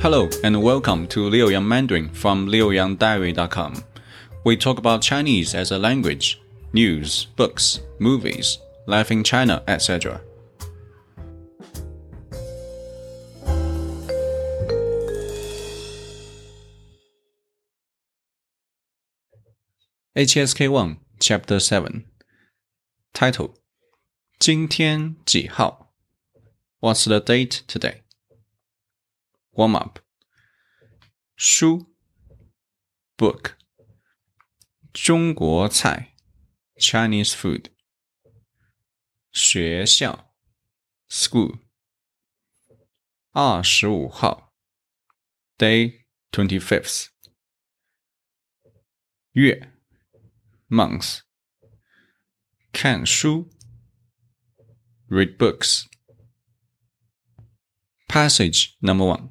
Hello and welcome to Liu Yang Mandarin from liuyangdiary.com. We talk about Chinese as a language, news, books, movies, life in China, etc. HSK 1 Chapter 7 Title 今天几号 What's the date today? Warm up 书 Book 中国菜 Chinese food 学校 School 二十五号 Day twenty fifth 月 Month 看书 Read books Passage number one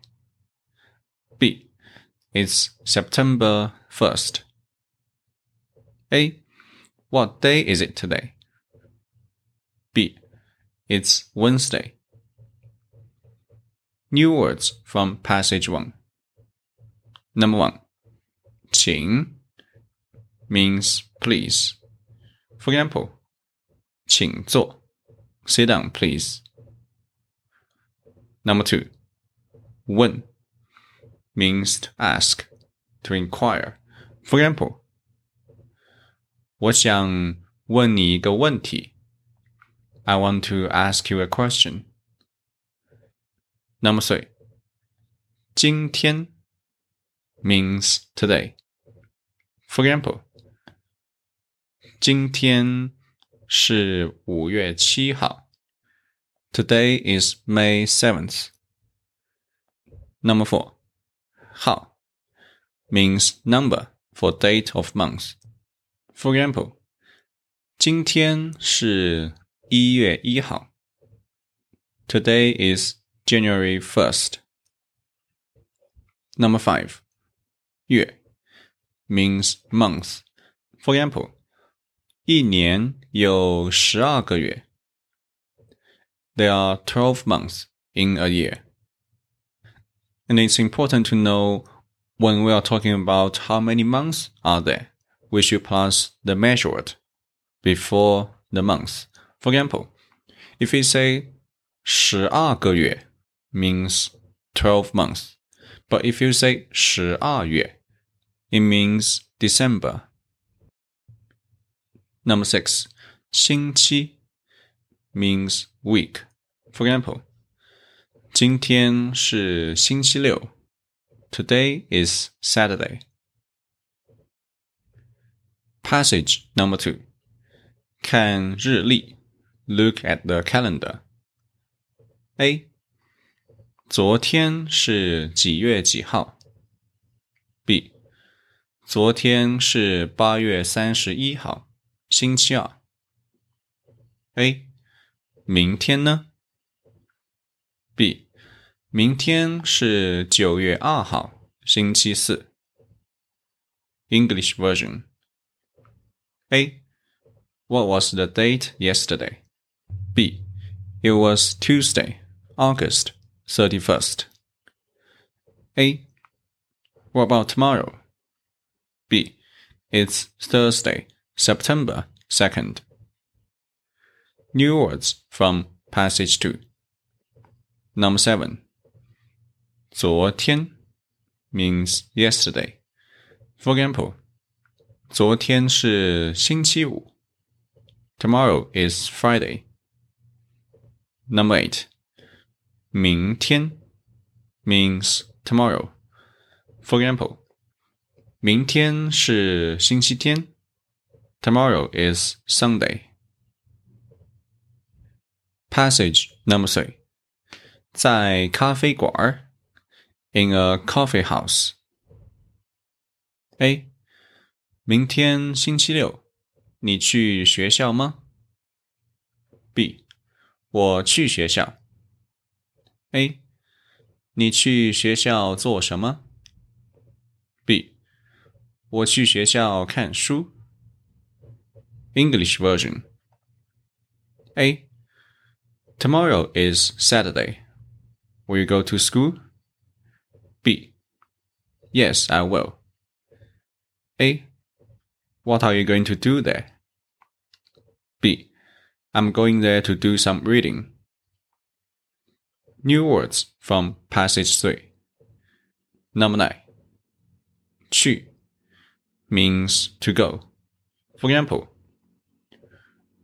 B It's September 1st. A. What day is it today? B. It's Wednesday. New words from passage 1. Number 1. 请 means please. For example, 请坐 sit down please. Number 2. 问 means to ask, to inquire. For example, 我想问你一个问题。I want to ask you a question. Number three. 今天 means today. For example, 今天是五月七号。Today is May 7th. Number four. 号 means number for date of month. For example, 今天是一月一号。Today is January 1st. Number five, 月 means month. For example, 一年有十二个月。There are twelve months in a year. And it's important to know when we are talking about how many months are there we should plus the measured before the month. For example, if we say 十二个月 means 12 months. But if you say 十二月 it means December. Number six, 星期 means week. For example, 今天是星期六 Today is Saturday. Passage number two. 看日历 Look at the calendar. A. 昨天是几月几号？B. 昨天是八月三十一号，星期二。A. 明天呢？B. 明天是九月二号，星期四。English version. A. What was the date yesterday? B. It was Tuesday, August 31st. A. What about tomorrow? B. It's Thursday, September 2nd. New words from passage 2. Number 7. 昨天 means yesterday. For example, 昨天是星期五。Tomorrow is Friday. Number eight. 明天 means tomorrow. For example, 明天是星期天。Tomorrow is Sunday. Passage number three. 在咖啡馆 in a coffee house. A. 明天星期六，你去学校吗？B. 我去学校。A. 你去学校做什么？B. 我去学校看书。English version. A. Tomorrow is Saturday. Will you go to school? B. Yes, I will. A. What are you going to do there? B. I'm going there to do some reading. New words from passage 3. Number 9. 去 means to go. For example,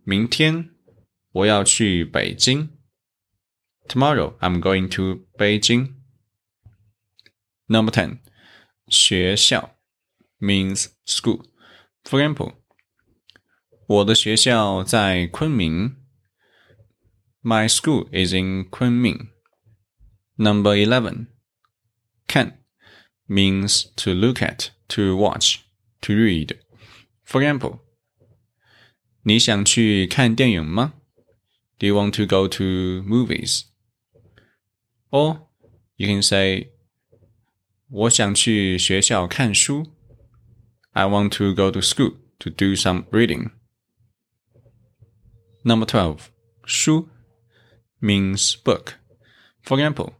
明天我要去北京。Tomorrow I'm going to Beijing. Number 10. 学校 means school. For example, 我的学校在昆明. My school is in Kunming. Number 11. 看 means to look at, to watch, to read. For example, 你想去看电影吗? Do you want to go to movies? Or you can say 我想去学校看书。I want to go to school to do some reading. Number 12. 书 means book. For example,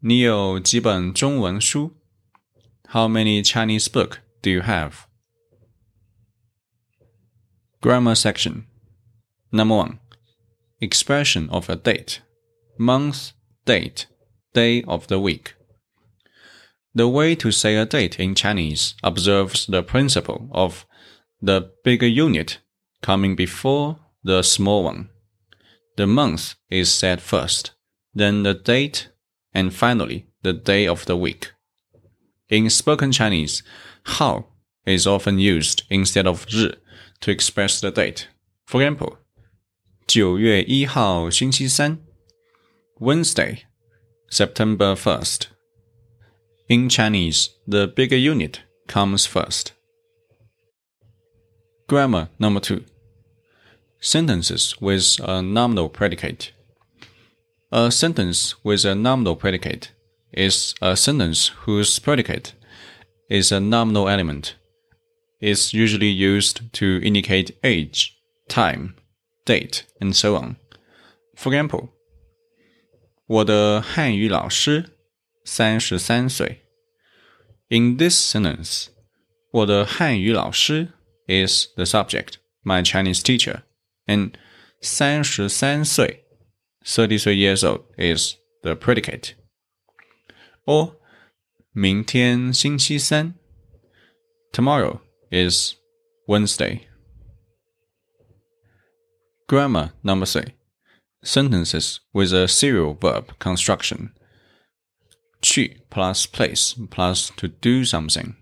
你有几本中文书? How many Chinese book do you have? Grammar section. Number 1. Expression of a date. Month, date, day of the week. The way to say a date in Chinese observes the principle of the bigger unit coming before the small one. The month is said first, then the date, and finally the day of the week. In spoken Chinese, 号 is often used instead of 日 to express the date. For example, 9月1号星期三 Wednesday, September 1st. In Chinese, the bigger unit comes first. Grammar number two. Sentences with a nominal predicate. A sentence with a nominal predicate is a sentence whose predicate is a nominal element. It's usually used to indicate age, time, date, and so on. For example, 我的汉语老师 三十三岁。In this sentence，我的汉语老师 is the subject, my Chinese teacher, and 三十三岁 thirty-three years old is the predicate. Or 明天星期三 tomorrow is Wednesday. Grammar number three. Sentences with a serial verb construction 去 plus place plus to do something.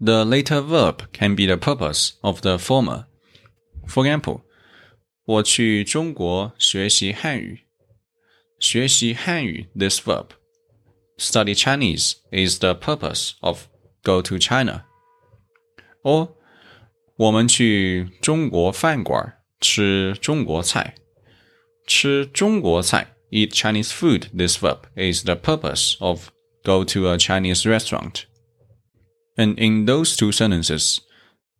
The later verb can be the purpose of the former. For example, 我去中国学习汉语。学习汉语 this verb. Study Chinese is the purpose of go to China. Or 我们去中国饭馆吃中国菜。吃中国菜 eat Chinese food, this verb is the purpose of go to a Chinese restaurant. And in those two sentences,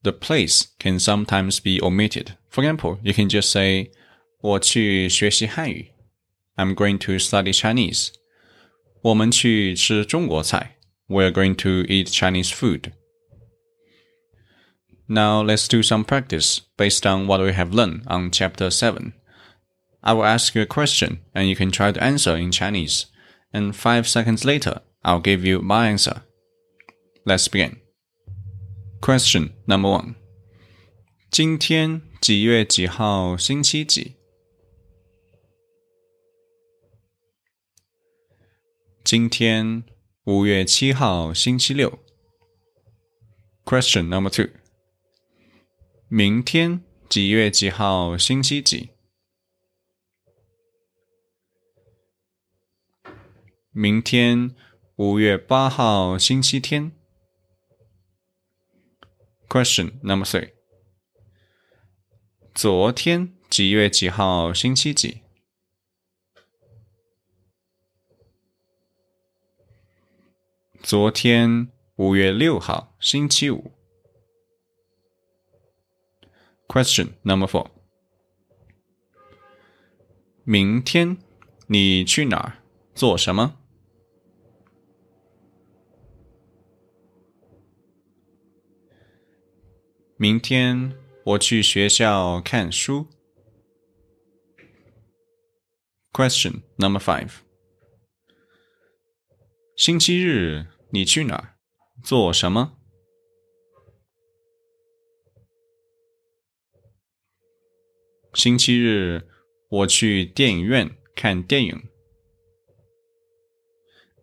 the place can sometimes be omitted. For example, you can just say, 我去学习汉语. I'm going to study Chinese. 我们去吃中国菜. We're going to eat Chinese food. Now let's do some practice based on what we have learned on chapter 7. I will ask you a question and you can try to answer in Chinese. And five seconds later, I'll give you my answer. Let's begin. Question number one. 今天几月几号星期几？今天五月七号星期六。Question number two. 明天几月几号星期几？ 明天五月八号星期天。Question number three. 昨天几月几号星期几？昨天五月六号星期五。Question number four. 明天你去哪儿做什么？明天我去学校看书。Question number five. 星期日你去哪儿做什么？星期日我去电影院看电影。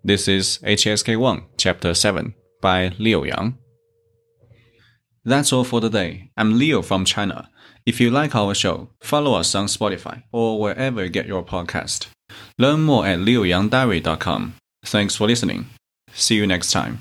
This is HSK 1, Chapter 7 by Liu Yang. That's all for today. I'm Leo from China. If you like our show, follow us on Spotify or wherever you get your podcast. Learn more at liuyangdiary.com. Thanks for listening. See you next time.